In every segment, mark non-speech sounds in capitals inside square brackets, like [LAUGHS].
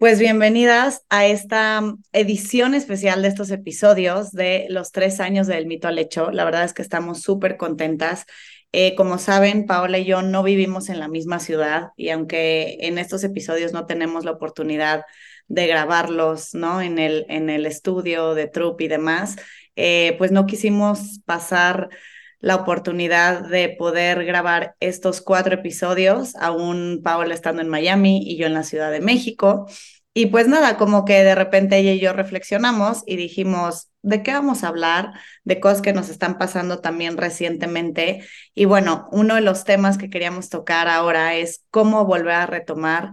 pues bienvenidas a esta edición especial de estos episodios de los tres años del mito al hecho. La verdad es que estamos súper contentas. Eh, como saben, Paola y yo no vivimos en la misma ciudad y aunque en estos episodios no tenemos la oportunidad de grabarlos, ¿no? En el, en el estudio de Troop y demás, eh, pues no quisimos pasar la oportunidad de poder grabar estos cuatro episodios, aún Paola estando en Miami y yo en la Ciudad de México. Y pues nada, como que de repente ella y yo reflexionamos y dijimos, ¿de qué vamos a hablar? De cosas que nos están pasando también recientemente. Y bueno, uno de los temas que queríamos tocar ahora es cómo volver a retomar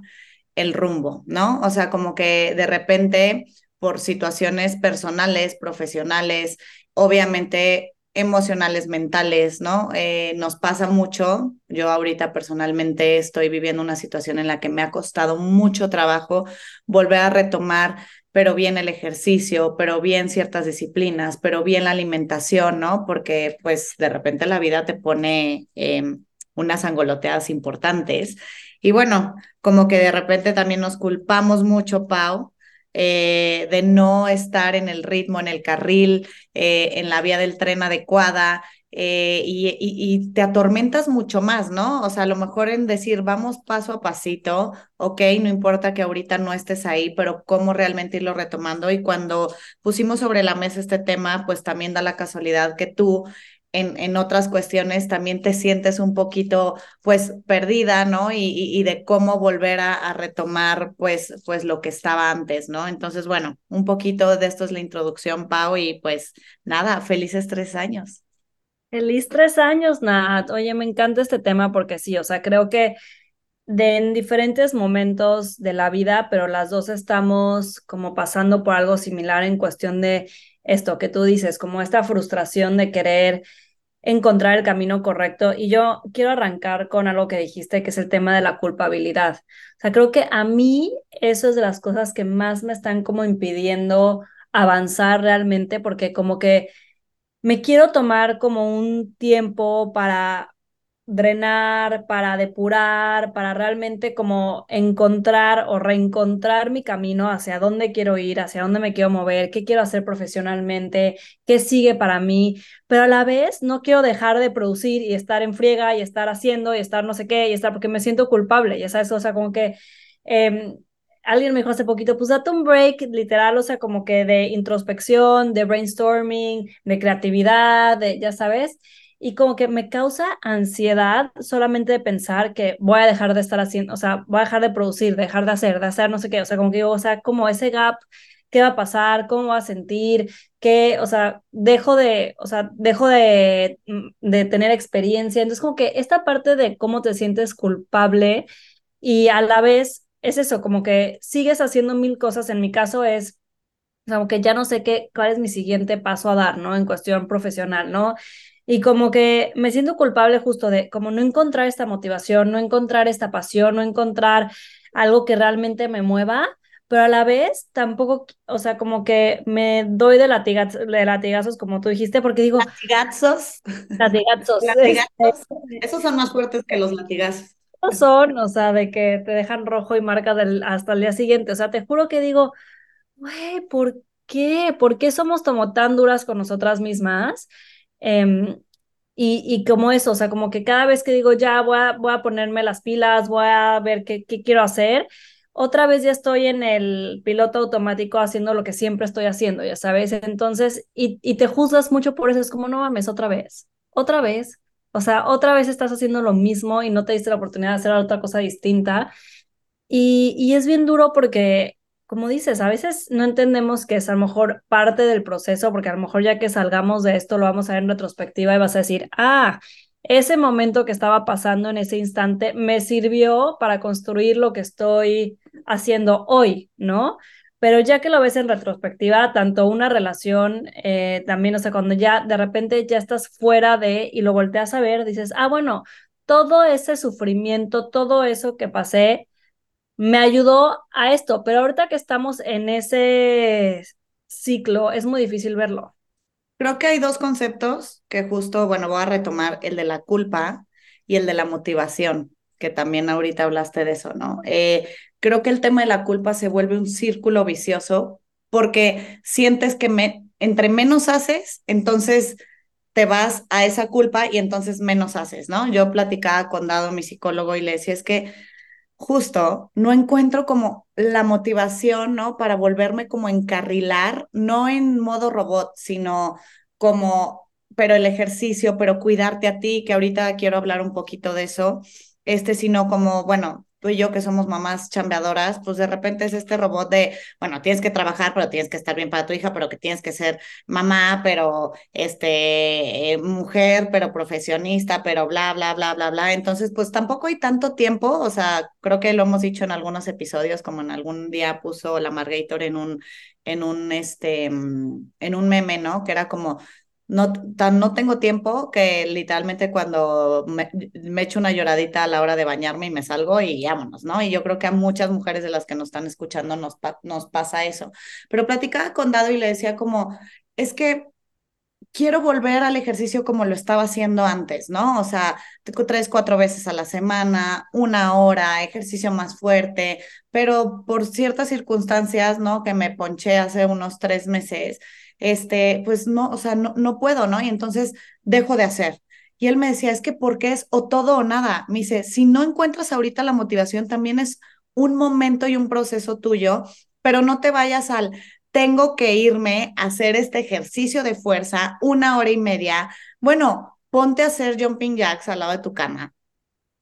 el rumbo, ¿no? O sea, como que de repente por situaciones personales, profesionales, obviamente emocionales, mentales, ¿no? Eh, nos pasa mucho. Yo ahorita personalmente estoy viviendo una situación en la que me ha costado mucho trabajo volver a retomar, pero bien el ejercicio, pero bien ciertas disciplinas, pero bien la alimentación, ¿no? Porque pues de repente la vida te pone eh, unas angoloteadas importantes. Y bueno, como que de repente también nos culpamos mucho, Pau, eh, de no estar en el ritmo, en el carril, eh, en la vía del tren adecuada. Eh, y, y, y, te atormentas mucho más, ¿no? O sea, a lo mejor en decir, vamos paso a pasito, ok, no importa que ahorita no estés ahí, pero cómo realmente irlo retomando. Y cuando pusimos sobre la mesa este tema, pues también da la casualidad que tú en, en, otras cuestiones también te sientes un poquito pues perdida, ¿no? Y, y, de cómo volver a, a, retomar pues, pues lo que estaba antes, ¿no? Entonces, bueno, un poquito de esto es la introducción, Pau, y pues nada, felices tres años. Feliz tres años, Nat. Oye, me encanta este tema porque sí, o sea, creo que de en diferentes momentos de la vida, pero las dos estamos como pasando por algo similar en cuestión de esto que tú dices, como esta frustración de querer encontrar el camino correcto. Y yo quiero arrancar con algo que dijiste, que es el tema de la culpabilidad. O sea, creo que a mí eso es de las cosas que más me están como impidiendo avanzar realmente, porque como que me quiero tomar como un tiempo para drenar, para depurar, para realmente como encontrar o reencontrar mi camino hacia dónde quiero ir, hacia dónde me quiero mover, qué quiero hacer profesionalmente, qué sigue para mí, pero a la vez no quiero dejar de producir y estar en friega y estar haciendo y estar no sé qué y estar porque me siento culpable, ya sabes, o sea, como que eh, alguien me dijo hace poquito, pues date un break literal, o sea, como que de introspección, de brainstorming, de creatividad, de, ya sabes, y como que me causa ansiedad solamente de pensar que voy a dejar de estar haciendo, o sea, voy a dejar de producir, dejar de hacer, de hacer no sé qué, o sea, como que o sea, como ese gap, ¿qué va a pasar? ¿Cómo va a sentir? ¿Qué, o sea, dejo de, o sea, dejo de, de tener experiencia? Entonces, como que esta parte de cómo te sientes culpable y a la vez es eso, como que sigues haciendo mil cosas, en mi caso es como que ya no sé qué, cuál es mi siguiente paso a dar, ¿no? En cuestión profesional, ¿no? Y como que me siento culpable justo de como no encontrar esta motivación, no encontrar esta pasión, no encontrar algo que realmente me mueva, pero a la vez tampoco, o sea, como que me doy de, latigaz de latigazos, como tú dijiste, porque digo... Latigazos. Latigazos. latigazos. Esos son más fuertes que los latigazos. No son, o sea, de que te dejan rojo y marca del, hasta el día siguiente. O sea, te juro que digo, güey, ¿por qué? ¿Por qué somos como tan duras con nosotras mismas? Eh, y, y, como eso, o sea, como que cada vez que digo, ya voy a, voy a ponerme las pilas, voy a ver qué, qué quiero hacer, otra vez ya estoy en el piloto automático haciendo lo que siempre estoy haciendo, ya sabes. Entonces, y, y te juzgas mucho por eso, es como, no mames, otra vez, otra vez. O sea, otra vez estás haciendo lo mismo y no te diste la oportunidad de hacer otra cosa distinta. Y, y es bien duro porque como dices, a veces no entendemos que es a lo mejor parte del proceso, porque a lo mejor ya que salgamos de esto lo vamos a ver en retrospectiva y vas a decir, ah, ese momento que estaba pasando en ese instante me sirvió para construir lo que estoy haciendo hoy, ¿no? Pero ya que lo ves en retrospectiva, tanto una relación, eh, también, o sea, cuando ya de repente ya estás fuera de y lo volteas a ver, dices, ah, bueno, todo ese sufrimiento, todo eso que pasé, me ayudó a esto, pero ahorita que estamos en ese ciclo, es muy difícil verlo. Creo que hay dos conceptos que justo, bueno, voy a retomar, el de la culpa y el de la motivación, que también ahorita hablaste de eso, ¿no? Eh, creo que el tema de la culpa se vuelve un círculo vicioso porque sientes que entre menos haces, entonces te vas a esa culpa y entonces menos haces, ¿no? Yo platicaba con Dado, mi psicólogo, y le decía, es que justo no encuentro como la motivación, ¿no? Para volverme como encarrilar, no en modo robot, sino como, pero el ejercicio, pero cuidarte a ti, que ahorita quiero hablar un poquito de eso, este, sino como, bueno, tú y yo que somos mamás chambeadoras, pues de repente es este robot de, bueno, tienes que trabajar, pero tienes que estar bien para tu hija, pero que tienes que ser mamá, pero este, eh, mujer, pero profesionista, pero bla, bla, bla, bla, bla. Entonces, pues tampoco hay tanto tiempo, o sea, creo que lo hemos dicho en algunos episodios, como en algún día puso la Margator en un, en un, este, mm, en un meme, ¿no? Que era como, no, tan, no tengo tiempo que literalmente cuando me, echo una lloradita a la hora de bañarme y me salgo y vámonos, ¿no? Y yo creo que a muchas mujeres de las que nos están escuchando nos, nos pasa eso. Pero platicaba con Dado y le decía como, es que quiero volver al ejercicio como lo estaba haciendo antes, ¿no? O sea, tres, cuatro veces a la semana, una hora, ejercicio más fuerte, pero por ciertas circunstancias, ¿no? Que me ponché hace unos tres meses este, pues no, o sea, no, no puedo, ¿no? Y entonces dejo de hacer. Y él me decía, es que porque es o todo o nada. Me dice, si no encuentras ahorita la motivación, también es un momento y un proceso tuyo, pero no te vayas al, tengo que irme a hacer este ejercicio de fuerza una hora y media. Bueno, ponte a hacer jumping jacks al lado de tu cama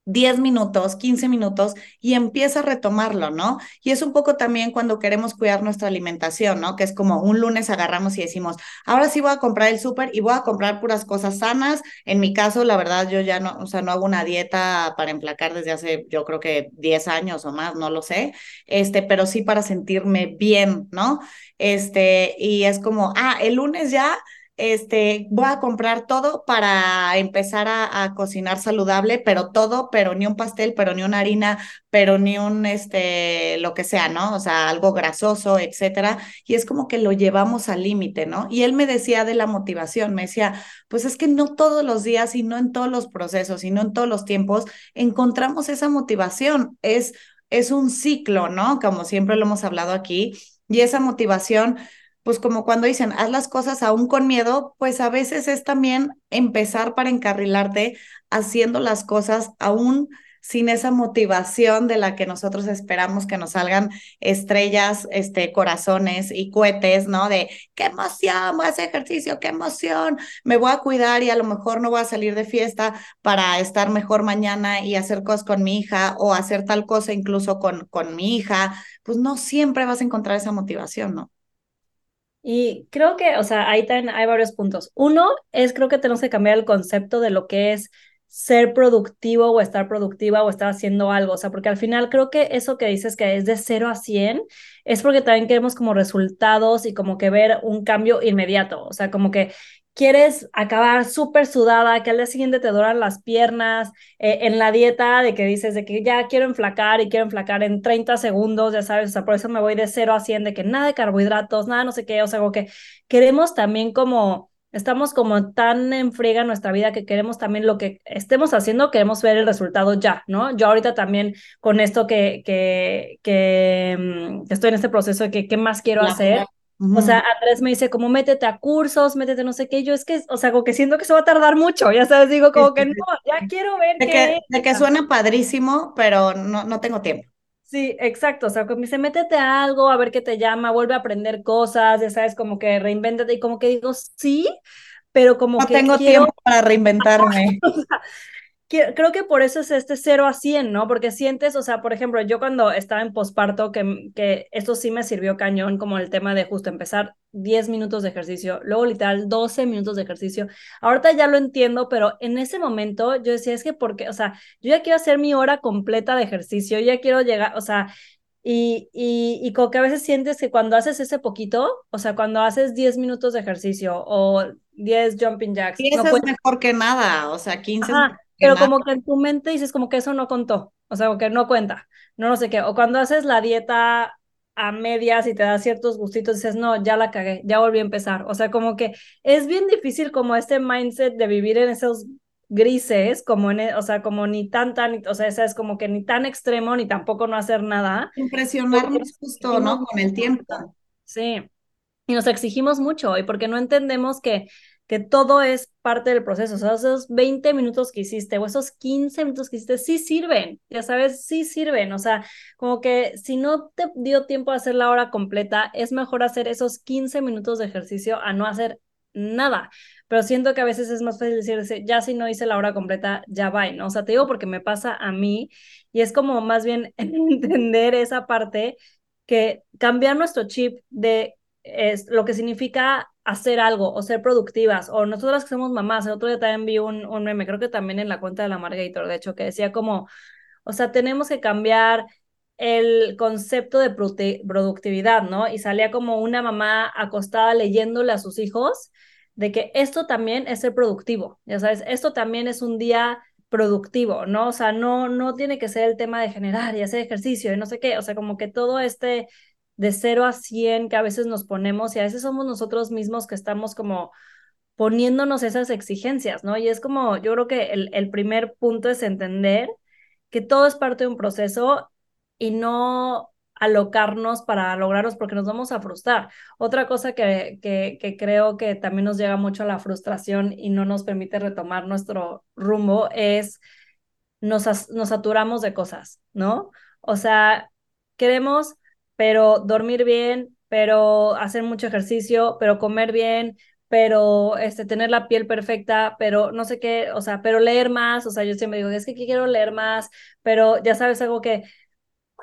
10 minutos, 15 minutos y empieza a retomarlo, ¿no? Y es un poco también cuando queremos cuidar nuestra alimentación, ¿no? Que es como un lunes agarramos y decimos, ahora sí voy a comprar el súper y voy a comprar puras cosas sanas. En mi caso, la verdad, yo ya no, o sea, no hago una dieta para emplacar desde hace, yo creo que 10 años o más, no lo sé, este, pero sí para sentirme bien, ¿no? Este, y es como, ah, el lunes ya este, voy a comprar todo para empezar a, cocinar saludable, pero todo, pero ni un pastel, pero ni una harina, pero ni un, este, lo que sea, ¿no? O sea, algo grasoso, etcétera. Y es como que lo llevamos al límite, ¿no? Y él me decía de la motivación, me decía, pues es que no todos los días y no en todos los procesos y no en todos los tiempos encontramos esa motivación. Es, es un ciclo, ¿no? Como siempre lo hemos hablado aquí. Y esa motivación pues como cuando dicen, haz las cosas aún con miedo, pues a veces es también empezar para encarrilarte haciendo las cosas aún sin esa motivación de la que nosotros esperamos que nos salgan estrellas, este, corazones y cohetes, ¿no? De qué emoción, voy a hacer ejercicio, qué emoción, me voy a cuidar y a lo mejor no voy a salir de fiesta para estar mejor mañana y hacer cosas con mi hija o hacer tal cosa incluso con, con mi hija, pues no siempre vas a encontrar esa motivación, ¿no? Y creo que, o sea, ahí también hay varios puntos. Uno es, creo que tenemos que cambiar el concepto de lo que es ser productivo o estar productiva o estar haciendo algo, o sea, porque al final creo que eso que dices que es de 0 a 100 es porque también queremos como resultados y como que ver un cambio inmediato, o sea, como que quieres acabar súper sudada, que al día siguiente te duran las piernas, eh, en la dieta de que dices de que ya quiero enflacar y quiero enflacar en 30 segundos, ya sabes, o sea, por eso me voy de 0 a 100, de que nada de carbohidratos, nada no sé qué, o sea, como que queremos también como, estamos como tan en friega nuestra vida que queremos también lo que estemos haciendo, queremos ver el resultado ya, ¿no? Yo ahorita también con esto que, que, que, mm, estoy en este proceso de que qué más quiero hacer. O sea, Andrés me dice como métete a cursos, métete no sé qué, yo es que, o sea, como que siento que eso va a tardar mucho, ya sabes, digo como que no, ya quiero ver de que, de que suena padrísimo, pero no, no tengo tiempo. Sí, exacto, o sea, como me dice, métete a algo, a ver qué te llama, vuelve a aprender cosas, ya sabes, como que reinvéntate y como que digo, sí, pero como no que tengo tiempo para reinventarme. [LAUGHS] creo que por eso es este 0 a 100, ¿no? Porque sientes, o sea, por ejemplo, yo cuando estaba en posparto, que, que esto sí me sirvió cañón, como el tema de justo empezar 10 minutos de ejercicio, luego literal 12 minutos de ejercicio. Ahorita ya lo entiendo, pero en ese momento yo decía, es que porque, o sea, yo ya quiero hacer mi hora completa de ejercicio, ya quiero llegar, o sea, y, y, y como que a veces sientes que cuando haces ese poquito, o sea, cuando haces 10 minutos de ejercicio o 10 jumping jacks. Y eso es mejor que nada, o sea, 15 pero como que en tu mente dices como que eso no contó, o sea, que no cuenta, no no sé qué, o cuando haces la dieta a medias y te das ciertos gustitos, dices, no, ya la cagué, ya volví a empezar, o sea, como que es bien difícil como este mindset de vivir en esos grises, como en, e, o sea, como ni tan, tan, o sea, es como que ni tan extremo, ni tampoco no hacer nada. Impresionarnos justo, ¿no? Con el tiempo. Sí, y nos exigimos mucho, y porque no entendemos que que todo es parte del proceso. O sea, esos 20 minutos que hiciste o esos 15 minutos que hiciste sí sirven, ya sabes, sí sirven. O sea, como que si no te dio tiempo a hacer la hora completa, es mejor hacer esos 15 minutos de ejercicio a no hacer nada. Pero siento que a veces es más fácil decir, ya si no hice la hora completa, ya va, ¿no? O sea, te digo porque me pasa a mí y es como más bien [LAUGHS] entender esa parte que cambiar nuestro chip de es lo que significa hacer algo o ser productivas, o nosotras que somos mamás, el otro día también vi un, un meme, creo que también en la cuenta de la Margator, de hecho, que decía como, o sea, tenemos que cambiar el concepto de productividad, ¿no? Y salía como una mamá acostada leyéndole a sus hijos de que esto también es ser productivo, ya sabes, esto también es un día productivo, ¿no? O sea, no, no tiene que ser el tema de generar y hacer ejercicio y no sé qué, o sea, como que todo este de 0 a 100 que a veces nos ponemos y a veces somos nosotros mismos que estamos como poniéndonos esas exigencias, ¿no? Y es como, yo creo que el, el primer punto es entender que todo es parte de un proceso y no alocarnos para lograrlos porque nos vamos a frustrar. Otra cosa que, que, que, creo que también nos llega mucho a la frustración y no nos permite retomar nuestro rumbo es nos, nos saturamos de cosas, ¿no? O sea, queremos pero dormir bien, pero hacer mucho ejercicio, pero comer bien, pero este, tener la piel perfecta, pero no sé qué, o sea, pero leer más, o sea, yo siempre digo, es que quiero leer más, pero ya sabes algo que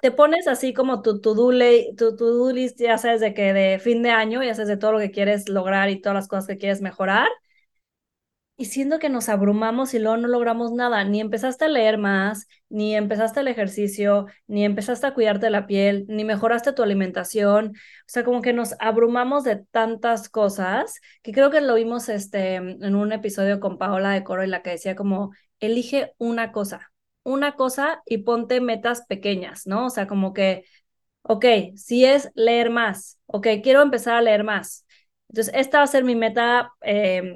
te pones así como tu to-do tu, to list, ya sabes de que de fin de año, ya sabes de todo lo que quieres lograr y todas las cosas que quieres mejorar, y siendo que nos abrumamos y luego no logramos nada, ni empezaste a leer más, ni empezaste el ejercicio, ni empezaste a cuidarte la piel, ni mejoraste tu alimentación, o sea, como que nos abrumamos de tantas cosas, que creo que lo vimos este, en un episodio con Paola de Coro y la que decía como, elige una cosa, una cosa y ponte metas pequeñas, ¿no? O sea, como que, ok, si es leer más, ok, quiero empezar a leer más. Entonces, esta va a ser mi meta. Eh,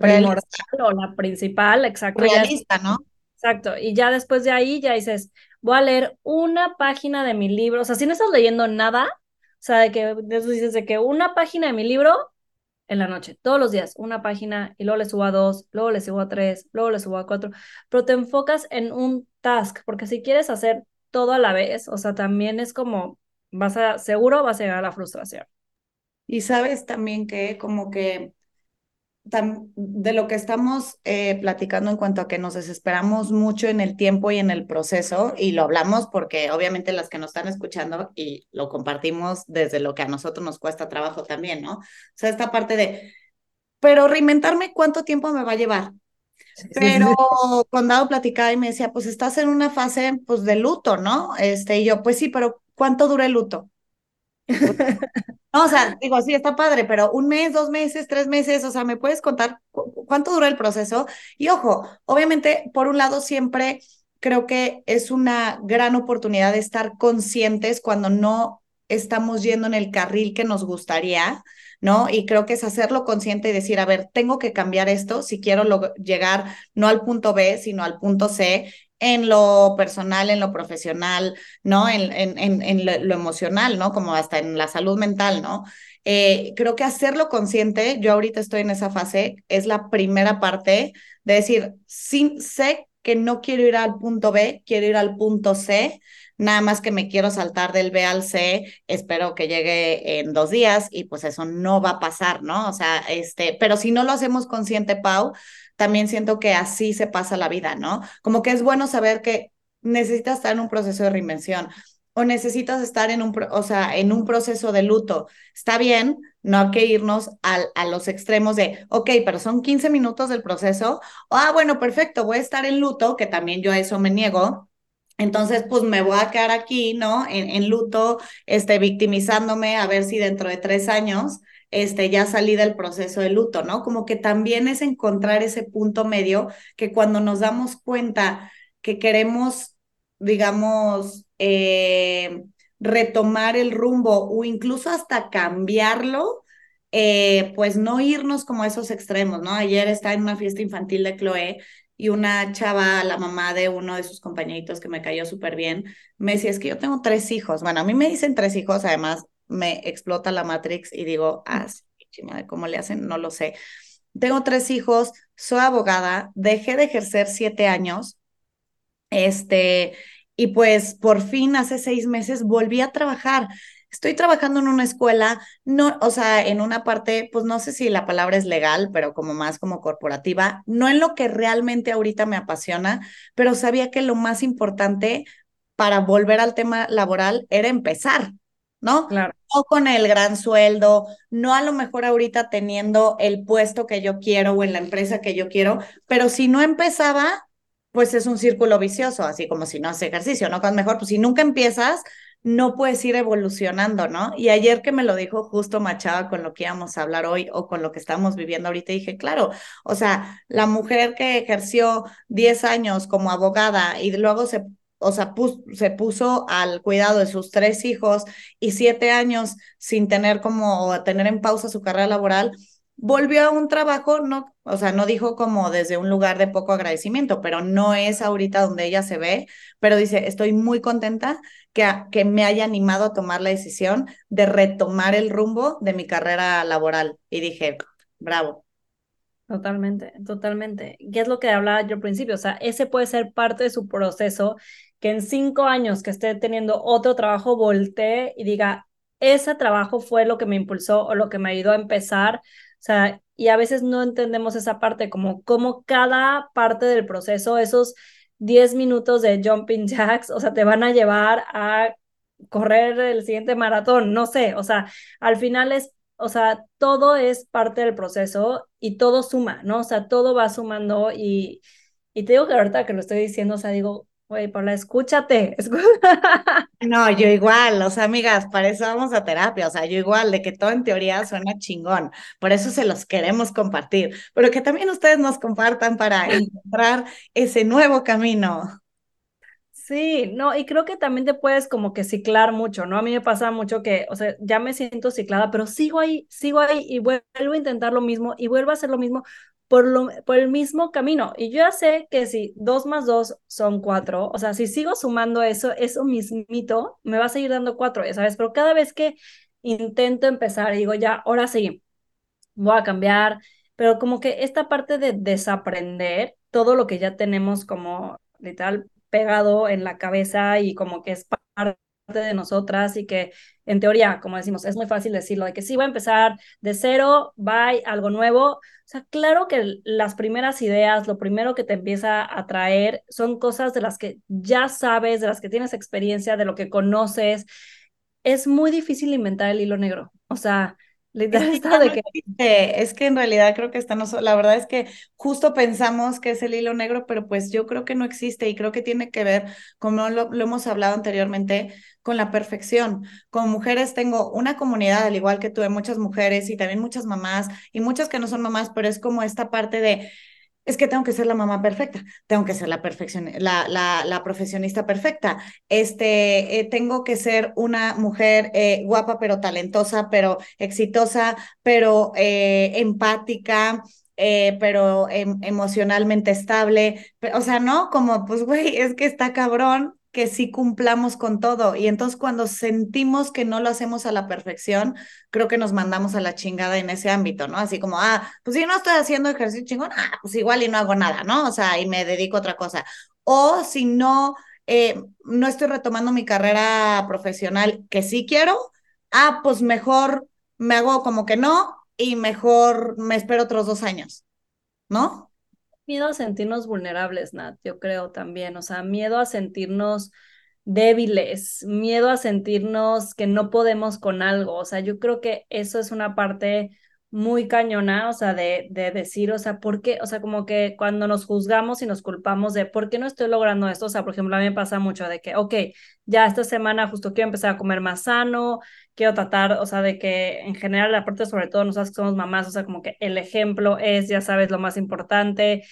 o la principal, exacto. Realista, ¿no? Exacto. Y ya después de ahí ya dices, voy a leer una página de mi libro. O sea, si no estás leyendo nada, o sea, de que de eso dices de que una página de mi libro en la noche, todos los días, una página, y luego le subo a dos, luego le subo a tres, luego le subo a cuatro, pero te enfocas en un task, porque si quieres hacer todo a la vez, o sea, también es como, vas a, seguro vas a llegar a la frustración. Y sabes también que como que de lo que estamos eh, platicando en cuanto a que nos desesperamos mucho en el tiempo y en el proceso, y lo hablamos porque obviamente las que nos están escuchando y lo compartimos desde lo que a nosotros nos cuesta trabajo también, ¿no? O sea, esta parte de, pero reinventarme, ¿cuánto tiempo me va a llevar? Pero Condado platicaba y me decía, pues estás en una fase pues de luto, ¿no? Este, y yo, pues sí, pero ¿cuánto dura el luto? No, o sea, digo, sí, está padre, pero un mes, dos meses, tres meses, o sea, ¿me puedes contar cuánto dura el proceso? Y ojo, obviamente, por un lado, siempre creo que es una gran oportunidad de estar conscientes cuando no estamos yendo en el carril que nos gustaría, ¿no? Y creo que es hacerlo consciente y decir, a ver, tengo que cambiar esto si quiero llegar no al punto B, sino al punto C en lo personal, en lo profesional, ¿no? En, en, en, lo, emocional, ¿no? Como hasta en la salud mental, ¿no? Eh, creo que hacerlo consciente, yo ahorita estoy en esa fase, es la primera parte de decir, sí, sé que no quiero ir al punto B, quiero ir al punto C, nada más que me quiero saltar del B al C, espero que llegue en dos días y pues eso no va a pasar, ¿no? O sea, este, pero si no lo hacemos consciente, Pau, también siento que así se pasa la vida, ¿no? Como que es bueno saber que necesitas estar en un proceso de reinvención o necesitas estar en un, o sea, en un proceso de luto. Está bien, no hay que irnos al, a los extremos de, ok, pero son 15 minutos del proceso. ah, bueno, perfecto, voy a estar en luto, que también yo a eso me niego. Entonces, pues me voy a quedar aquí, ¿no? En, en luto, este, victimizándome a ver si dentro de tres años este, ya salí del proceso de luto, ¿no? Como que también es encontrar ese punto medio que cuando nos damos cuenta que queremos, digamos, eh, retomar el rumbo o incluso hasta cambiarlo, eh, pues no irnos como a esos extremos, ¿no? Ayer estaba en una fiesta infantil de Chloe y una chava, la mamá de uno de sus compañeritos que me cayó súper bien, me decía, es que yo tengo tres hijos. Bueno, a mí me dicen tres hijos, además me explota la Matrix y digo, ah, ¿cómo le hacen? No lo sé. Tengo tres hijos, soy abogada, dejé de ejercer siete años, este, y pues por fin hace seis meses volví a trabajar. Estoy trabajando en una escuela, no, o sea, en una parte, pues no sé si la palabra es legal, pero como más como corporativa, no en lo que realmente ahorita me apasiona, pero sabía que lo más importante para volver al tema laboral era empezar, ¿no? Claro. No con el gran sueldo, no a lo mejor ahorita teniendo el puesto que yo quiero o en la empresa que yo quiero, pero si no empezaba, pues es un círculo vicioso, así como si no hace ejercicio, ¿no? Con mejor, pues si nunca empiezas, no puedes ir evolucionando, ¿no? Y ayer que me lo dijo justo Machaba con lo que íbamos a hablar hoy o con lo que estamos viviendo ahorita, dije, claro, o sea, la mujer que ejerció 10 años como abogada y luego se o sea, se puso al cuidado de sus tres hijos y siete años sin tener como, tener en pausa su carrera laboral, volvió a un trabajo, no, o sea, no dijo como desde un lugar de poco agradecimiento, pero no es ahorita donde ella se ve, pero dice, estoy muy contenta que, que me haya animado a tomar la decisión de retomar el rumbo de mi carrera laboral. Y dije, bravo. Totalmente, totalmente. ¿Qué es lo que hablaba yo al principio? O sea, ese puede ser parte de su proceso que en cinco años que esté teniendo otro trabajo voltee y diga, ese trabajo fue lo que me impulsó o lo que me ayudó a empezar. O sea, y a veces no entendemos esa parte, como, como cada parte del proceso, esos 10 minutos de jumping jacks, o sea, te van a llevar a correr el siguiente maratón, no sé, o sea, al final es, o sea, todo es parte del proceso y todo suma, ¿no? O sea, todo va sumando y, y te digo que ahorita que lo estoy diciendo, o sea, digo, Oye, Paula, escúchate. [LAUGHS] No, yo igual, o sea, amigas, para eso vamos a terapia, o sea, yo igual, de que todo en teoría suena chingón, por eso se los queremos compartir, pero que también ustedes nos compartan para [LAUGHS] encontrar ese nuevo camino. Sí, no, y creo que también te puedes como que ciclar mucho, ¿no? A mí me pasa mucho que, o sea, ya me siento ciclada, pero sigo ahí, sigo ahí y vuelvo a intentar lo mismo y vuelvo a hacer lo mismo por, lo, por el mismo camino. Y yo ya sé que si dos más dos son cuatro, o sea, si sigo sumando eso, eso mismito, me va a seguir dando cuatro, ¿sabes? Pero cada vez que intento empezar, digo, ya, ahora sí, voy a cambiar, pero como que esta parte de desaprender todo lo que ya tenemos como literal pegado en la cabeza y como que es parte de nosotras y que en teoría, como decimos, es muy fácil decirlo, de que sí, voy a empezar de cero, bye, algo nuevo. O sea, claro que las primeras ideas, lo primero que te empieza a traer son cosas de las que ya sabes, de las que tienes experiencia, de lo que conoces. Es muy difícil inventar el hilo negro. O sea, es que, en realidad creo que está no la verdad es que justo pensamos que es el hilo negro, pero pues yo creo que no existe y creo que tiene que ver, como lo, lo hemos hablado anteriormente, con la perfección. Como mujeres tengo una comunidad, al igual que tuve muchas mujeres y también muchas mamás y muchas que no son mamás, pero es como esta parte de es que tengo que ser la mamá perfecta, tengo que ser la la, la, profesionista perfecta, este, eh, tengo que ser una mujer eh, guapa, pero talentosa, pero exitosa, pero eh, empática, pero em, emocionalmente estable, o sea, ¿no? Como, pues, güey, es que está cabrón que sí cumplamos con todo. Y entonces cuando sentimos que no lo hacemos a la perfección, creo que nos mandamos a la chingada en ese ámbito, ¿no? Así como, ah, pues si no estoy haciendo ejercicio chingón, ah, pues igual y no hago nada, ¿no? O sea, y me dedico a otra cosa. O si no, eh, no estoy retomando mi carrera profesional, que sí quiero, ah, pues mejor me hago como que no y mejor me espero otros dos años, ¿no? Miedo a sentirnos vulnerables, Nat, yo creo también, o sea, miedo a sentirnos débiles, miedo a sentirnos que no podemos con algo, o sea, yo creo que eso es una parte muy cañona, o sea, de, de decir, o sea, ¿por qué? O sea, como que cuando nos juzgamos y nos culpamos de, ¿por qué no estoy logrando esto? O sea, por ejemplo, a mí me pasa mucho de que, ok, ya esta semana justo quiero empezar a comer más sano, quiero tratar, o sea, de que en general, aparte sobre todo nosotros que somos mamás, o sea, como que el ejemplo es, ya sabes, lo más importante.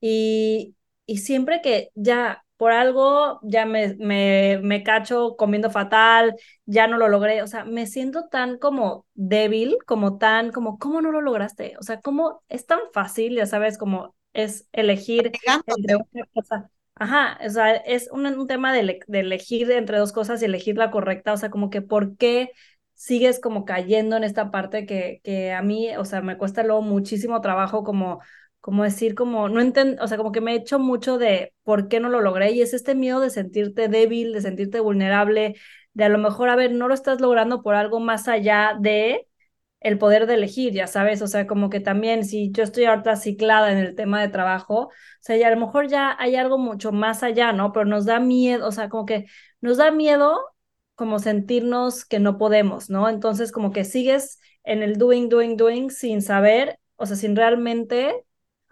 Y, y siempre que ya por algo ya me, me, me cacho comiendo fatal, ya no lo logré, o sea, me siento tan como débil, como tan, como, ¿cómo no lo lograste? O sea, ¿cómo es tan fácil, ya sabes, como es elegir entre una cosa. Ajá, o sea, es un, un tema de, de, elegir entre dos cosas y elegir la correcta, o sea, como que por qué sigues como cayendo en esta parte que, que a mí, o sea, me cuesta luego muchísimo trabajo como como decir, como, no entiendo, o sea, como que me he hecho mucho de por qué no lo logré y es este miedo de sentirte débil, de sentirte vulnerable, de a lo mejor, a ver, no lo estás logrando por algo más allá de el poder de elegir, ya sabes, o sea, como que también si yo estoy ahorita ciclada en el tema de trabajo, o sea, ya a lo mejor ya hay algo mucho más allá, ¿no? Pero nos da miedo, o sea, como que nos da miedo como sentirnos que no podemos, ¿no? Entonces, como que sigues en el doing, doing, doing sin saber, o sea, sin realmente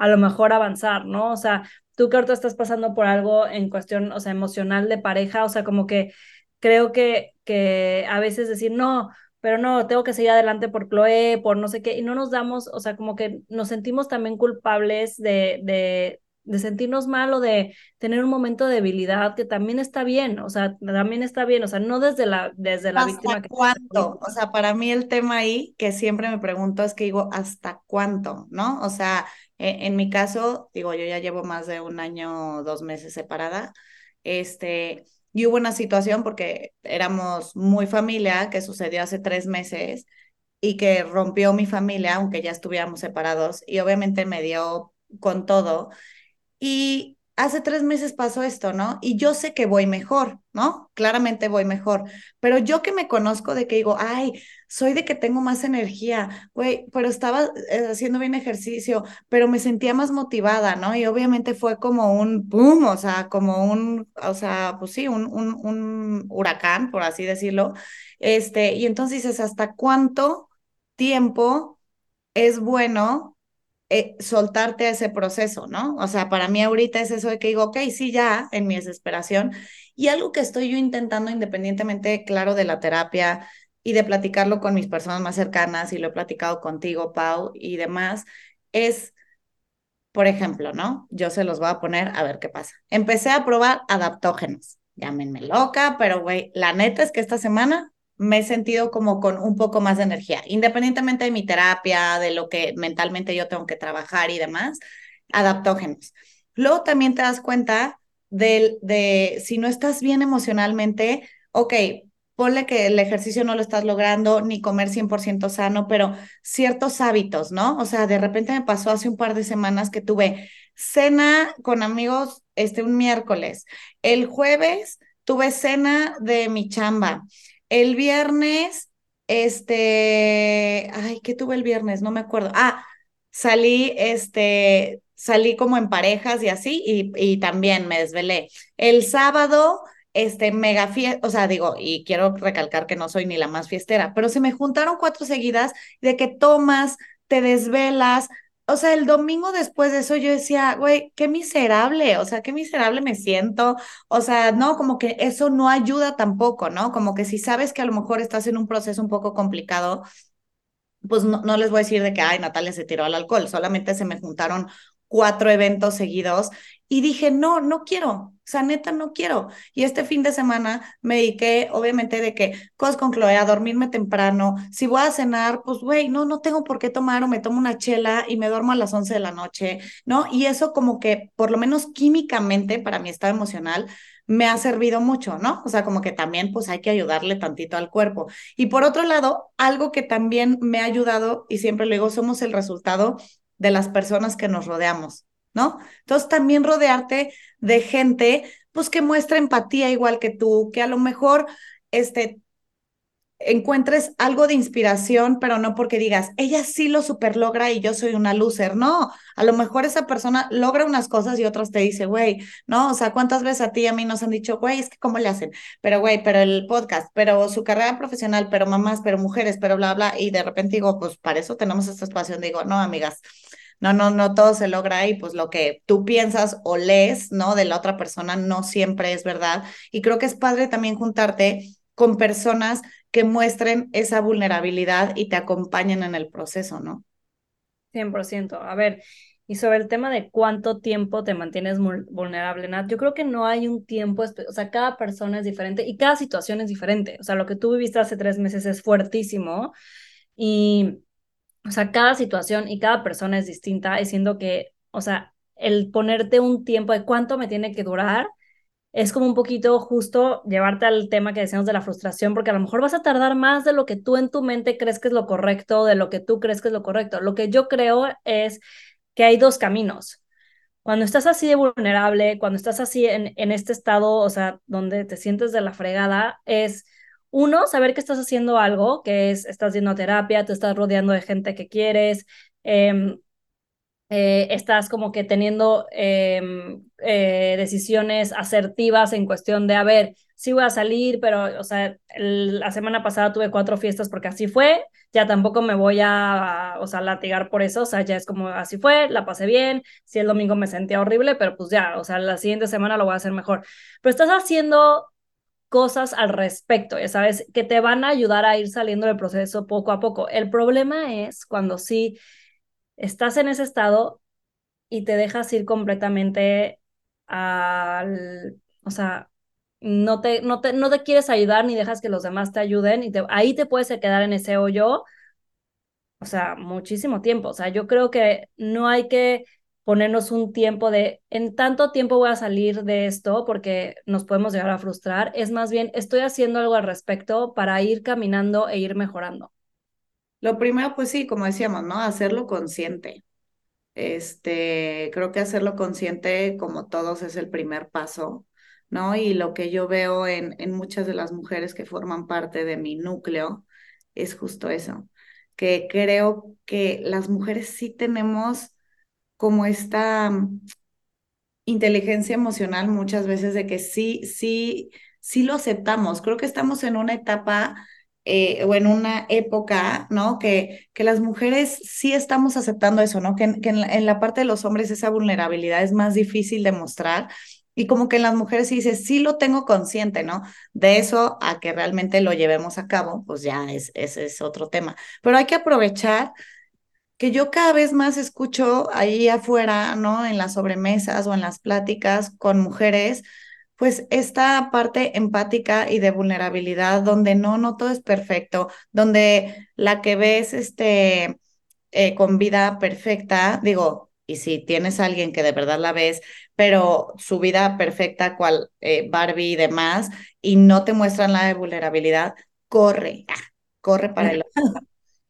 a lo mejor avanzar, ¿no? O sea, tú que ahorita estás pasando por algo en cuestión, o sea, emocional de pareja, o sea, como que creo que, que a veces decir, no, pero no, tengo que seguir adelante por Chloe, por no sé qué, y no nos damos, o sea, como que nos sentimos también culpables de, de, de sentirnos mal o de tener un momento de debilidad que también está bien, o sea, también está bien, o sea, no desde la, desde la víctima. Que ¿Cuánto? O sea, para mí el tema ahí que siempre me pregunto es que digo, ¿hasta cuánto? ¿No? O sea, en mi caso, digo, yo ya llevo más de un año, dos meses separada, este, y hubo una situación porque éramos muy familia que sucedió hace tres meses y que rompió mi familia, aunque ya estuviéramos separados, y obviamente me dio con todo. Y hace tres meses pasó esto, ¿no? Y yo sé que voy mejor, ¿no? Claramente voy mejor, pero yo que me conozco de que digo, ay, soy de que tengo más energía, güey, pero estaba eh, haciendo bien ejercicio, pero me sentía más motivada, ¿no? Y obviamente fue como un boom, o sea, como un, o sea, pues sí, un, un, un huracán, por así decirlo. Este, y entonces dices, ¿hasta cuánto tiempo es bueno eh, soltarte ese proceso, ¿no? O sea, para mí ahorita es eso de que digo, ok, sí, ya, en mi desesperación. Y algo que estoy yo intentando, independientemente, claro, de la terapia y de platicarlo con mis personas más cercanas, y lo he platicado contigo, Pau, y demás, es, por ejemplo, ¿no? Yo se los voy a poner a ver qué pasa. Empecé a probar adaptógenos. Llámenme loca, pero güey, la neta es que esta semana me he sentido como con un poco más de energía, independientemente de mi terapia, de lo que mentalmente yo tengo que trabajar y demás, adaptógenos. Luego también te das cuenta de, de si no estás bien emocionalmente, ok, ponle que el ejercicio no lo estás logrando, ni comer 100% sano, pero ciertos hábitos, ¿no? O sea, de repente me pasó hace un par de semanas que tuve cena con amigos este un miércoles. El jueves tuve cena de mi chamba. El viernes, este, ay, ¿qué tuve el viernes? No me acuerdo. Ah, salí, este, salí como en parejas y así, y, y también me desvelé. El sábado, este, mega fiesta, o sea, digo, y quiero recalcar que no soy ni la más fiestera, pero se me juntaron cuatro seguidas de que tomas, te desvelas, o sea, el domingo después de eso yo decía, güey, qué miserable, o sea, qué miserable me siento, o sea, no, como que eso no ayuda tampoco, ¿no? Como que si sabes que a lo mejor estás en un proceso un poco complicado, pues no, no les voy a decir de que, ay, Natalia se tiró al alcohol, solamente se me juntaron cuatro eventos seguidos y dije, no, no quiero, sea, neta, no quiero. Y este fin de semana me dediqué, obviamente, de que cosas con Chloe, a dormirme temprano. Si voy a cenar, pues, güey, no, no tengo por qué tomar o me tomo una chela y me duermo a las 11 de la noche, ¿no? Y eso como que, por lo menos químicamente, para mi estado emocional, me ha servido mucho, ¿no? O sea, como que también pues hay que ayudarle tantito al cuerpo. Y por otro lado, algo que también me ha ayudado, y siempre le digo, somos el resultado de las personas que nos rodeamos, ¿no? Entonces también rodearte de gente, pues que muestra empatía igual que tú, que a lo mejor, este, encuentres algo de inspiración, pero no porque digas, ella sí lo super logra y yo soy una loser. No, a lo mejor esa persona logra unas cosas y otras te dice, güey, no, o sea, ¿cuántas veces a ti y a mí nos han dicho, güey, es que cómo le hacen? Pero, güey, pero el podcast, pero su carrera profesional, pero mamás, pero mujeres, pero bla, bla. Y de repente digo, pues para eso tenemos esta espacio. Digo, no, amigas. No, no, no todo se logra y pues lo que tú piensas o lees, ¿no? De la otra persona no siempre es verdad. Y creo que es padre también juntarte con personas que muestren esa vulnerabilidad y te acompañen en el proceso, ¿no? 100%. A ver, y sobre el tema de cuánto tiempo te mantienes vulnerable, Nat, yo creo que no hay un tiempo, o sea, cada persona es diferente y cada situación es diferente. O sea, lo que tú viviste hace tres meses es fuertísimo y, o sea, cada situación y cada persona es distinta, diciendo que, o sea, el ponerte un tiempo de cuánto me tiene que durar es como un poquito justo llevarte al tema que decíamos de la frustración, porque a lo mejor vas a tardar más de lo que tú en tu mente crees que es lo correcto, de lo que tú crees que es lo correcto. Lo que yo creo es que hay dos caminos. Cuando estás así de vulnerable, cuando estás así en, en este estado, o sea, donde te sientes de la fregada, es uno, saber que estás haciendo algo, que es, estás yendo a terapia, te estás rodeando de gente que quieres, eh, eh, estás como que teniendo em, eh, decisiones asertivas en cuestión de, a ver, sí voy a salir, pero, o sea, la semana pasada tuve cuatro fiestas porque así fue, ya tampoco me voy a, o sea, latigar por eso, o sea, ya es como así fue, la pasé bien, si el domingo me sentía horrible, pero pues ya, o sea, la siguiente semana lo voy a hacer mejor. Pero estás haciendo cosas al respecto, ya sabes, que te van a ayudar a ir saliendo del proceso poco a poco. El problema es cuando sí estás en ese estado y te dejas ir completamente al, o sea, no te, no te, no te quieres ayudar ni dejas que los demás te ayuden y ahí te puedes quedar en ese hoyo, o sea, muchísimo tiempo. O sea, yo creo que no hay que ponernos un tiempo de, en tanto tiempo voy a salir de esto porque nos podemos llegar a frustrar. Es más bien, estoy haciendo algo al respecto para ir caminando e ir mejorando. Lo primero, pues sí, como decíamos, ¿no? Hacerlo consciente. Este, creo que hacerlo consciente, como todos, es el primer paso, ¿no? Y lo que yo veo en, en muchas de las mujeres que forman parte de mi núcleo es justo eso, que creo que las mujeres sí tenemos como esta mm, inteligencia emocional muchas veces de que sí, sí, sí lo aceptamos. Creo que estamos en una etapa eh, o en una época, ¿no? Que, que las mujeres sí estamos aceptando eso, ¿no? Que, que en, la, parte de los hombres esa vulnerabilidad es más difícil de mostrar. Y como que en las mujeres sí dice, sí lo tengo consciente, ¿no? De eso a que realmente lo llevemos a cabo, pues ya es, ese es otro tema. Pero hay que aprovechar que yo cada vez más escucho ahí afuera, ¿no? En las sobremesas o en las pláticas con mujeres, pues esta parte empática y de vulnerabilidad, donde no, no todo es perfecto, donde la que ves este, eh, con vida perfecta, digo, y si tienes a alguien que de verdad la ves, pero su vida perfecta, cual eh, Barbie y demás, y no te muestran la de vulnerabilidad, corre, corre para el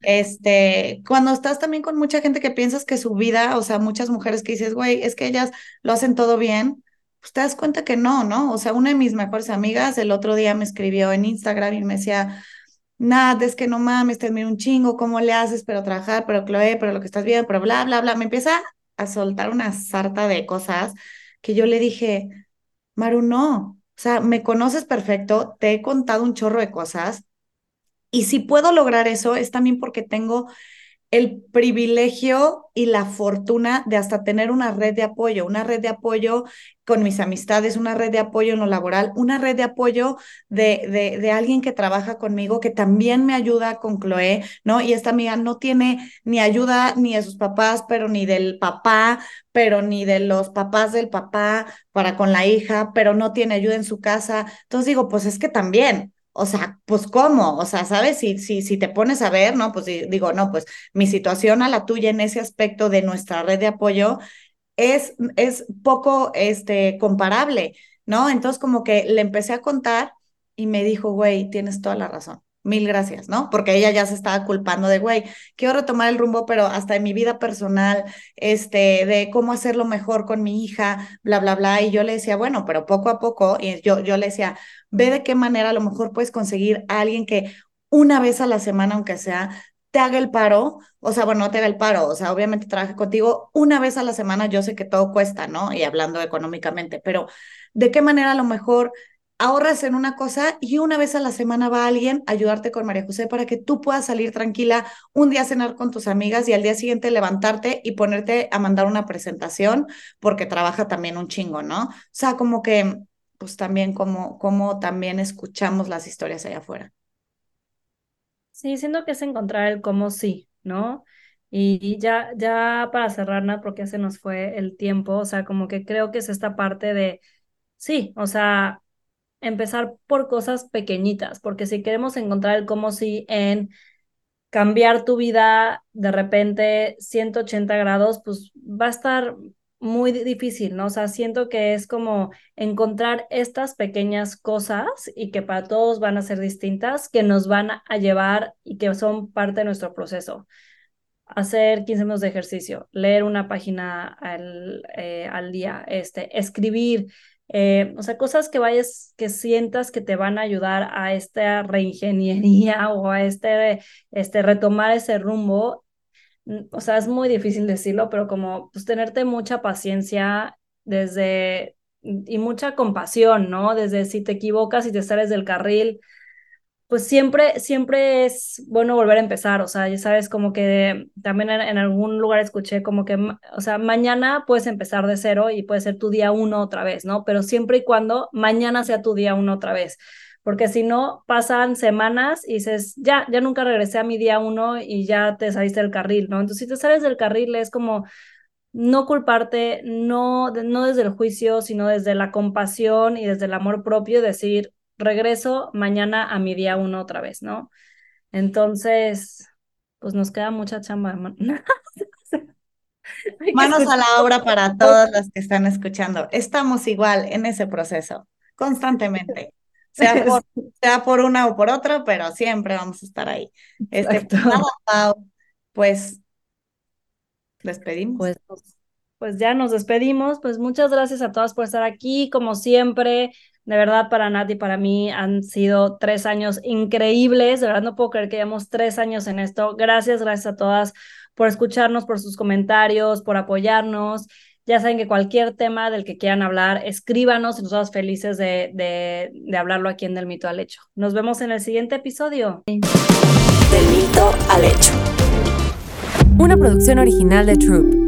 Este, cuando estás también con mucha gente que piensas que su vida, o sea, muchas mujeres que dices, güey, es que ellas lo hacen todo bien, pues te das cuenta que no, ¿no? O sea, una de mis mejores amigas el otro día me escribió en Instagram y me decía, nada, es que no mames, te admiro un chingo, ¿cómo le haces? Pero trabajar, pero Chloe, pero lo que estás viendo, pero bla, bla, bla. Me empieza a soltar una sarta de cosas que yo le dije, Maru, no. O sea, me conoces perfecto, te he contado un chorro de cosas. Y si puedo lograr eso, es también porque tengo el privilegio y la fortuna de hasta tener una red de apoyo, una red de apoyo con mis amistades, una red de apoyo en lo laboral, una red de apoyo de, de, de, alguien que trabaja conmigo, que también me ayuda con Chloe, ¿no? Y esta amiga no tiene ni ayuda ni de sus papás, pero ni del papá, pero ni de los papás del papá para con la hija, pero no tiene ayuda en su casa. Entonces digo, pues es que también, o sea, pues cómo, o sea, ¿sabes? Si, si, si te pones a ver, ¿no? Pues digo, no, pues mi situación a la tuya en ese aspecto de nuestra red de apoyo es, es poco este, comparable, ¿no? Entonces como que le empecé a contar y me dijo, güey, tienes toda la razón mil gracias, ¿no? Porque ella ya se estaba culpando de, güey, quiero retomar el rumbo, pero hasta en mi vida personal, este, de cómo hacerlo mejor con mi hija, bla, bla, bla. Y yo le decía, bueno, pero poco a poco, y yo, yo le decía, ve de qué manera a lo mejor puedes conseguir a alguien que una vez a la semana, aunque sea, te haga el paro, o sea, bueno, no te haga el paro, o sea, obviamente trabaje contigo una vez a la semana, yo sé que todo cuesta, ¿no? Y hablando económicamente, pero ¿de qué manera a lo mejor ahorras en una cosa y una vez a la semana va alguien a ayudarte con María José para que tú puedas salir tranquila un día a cenar con tus amigas y al día siguiente levantarte y ponerte a mandar una presentación porque trabaja también un chingo, ¿no? O sea, como que, pues también como, como también escuchamos las historias allá afuera. Sí, siento que es encontrar el cómo sí, ¿no? Y ya, ya para cerrar, Nat, porque se nos fue el tiempo, o sea, como que creo que es esta parte de, sí, o sea, empezar por cosas pequeñitas, porque si queremos encontrar el cómo sí en cambiar tu vida de repente 180 grados, pues va a estar muy difícil, ¿no? O sea, siento que es como encontrar estas pequeñas cosas y que para todos van a ser distintas, que nos van a llevar y que son parte de nuestro proceso. Hacer 15 minutos de ejercicio, leer una página al, eh, al día, este, escribir, eh, o sea, cosas que vayas, que sientas que te van a ayudar a esta reingeniería [LAUGHS] o a este, este retomar ese rumbo o sea, es muy difícil decirlo, pero como pues tenerte mucha paciencia desde y mucha compasión, ¿no? Desde si te equivocas y te sales del carril, pues siempre, siempre es bueno volver a empezar, o sea, ya sabes, como que también en, algún lugar escuché como que, o sea, mañana puedes empezar de cero y puede ser tu día uno otra vez, ¿no? Pero siempre y cuando mañana sea tu día uno otra vez porque si no, pasan semanas y dices, ya, ya nunca regresé a mi día uno y ya te saliste del carril, ¿no? Entonces, si te sales del carril es como no culparte, no, no desde el juicio, sino desde la compasión y desde el amor propio, decir, regreso mañana a mi día uno otra vez, ¿no? Entonces, pues nos queda mucha chamba. [LAUGHS] Manos a la obra para todas las que están escuchando. Estamos igual en ese proceso, constantemente. [LAUGHS] sea por, sea por una o por otra, pero siempre vamos a estar ahí. Este, pues, pues despedimos. Pues, pues ya nos despedimos. Pues muchas gracias a todas por estar aquí. Como siempre, de verdad, para Nat y para mí han sido tres años increíbles. De verdad, no puedo creer que llevamos tres años en esto. Gracias, gracias a todas por escucharnos, por sus comentarios, por apoyarnos. Ya saben que cualquier tema del que quieran hablar, escríbanos y nosotros felices de, de, de hablarlo aquí en Del Mito al Hecho. Nos vemos en el siguiente episodio. Del Mito al Hecho. Una producción original de Troop.